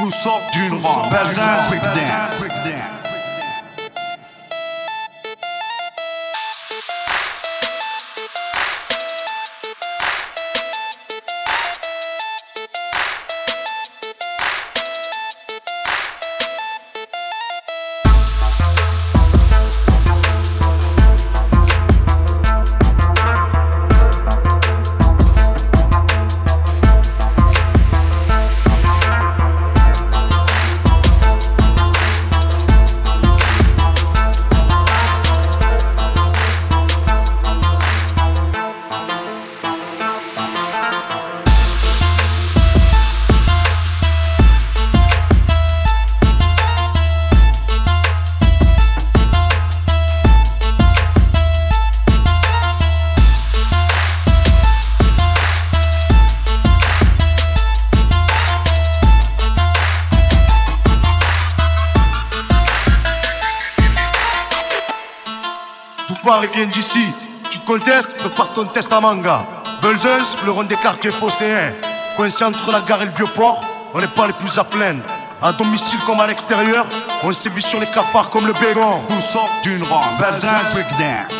Nous sort d'une rente. Belzin Tout Paris vient d'ici? Tu contestes, prépare ton test à manga. Belzens, fleuron des quartiers phocéens. Coincé entre la gare et le vieux port, on n'est pas les plus à plaindre. À domicile comme à l'extérieur, on sévit sur les cafards comme le bégon. Nous sommes d'une rang. Belzin Breakdown.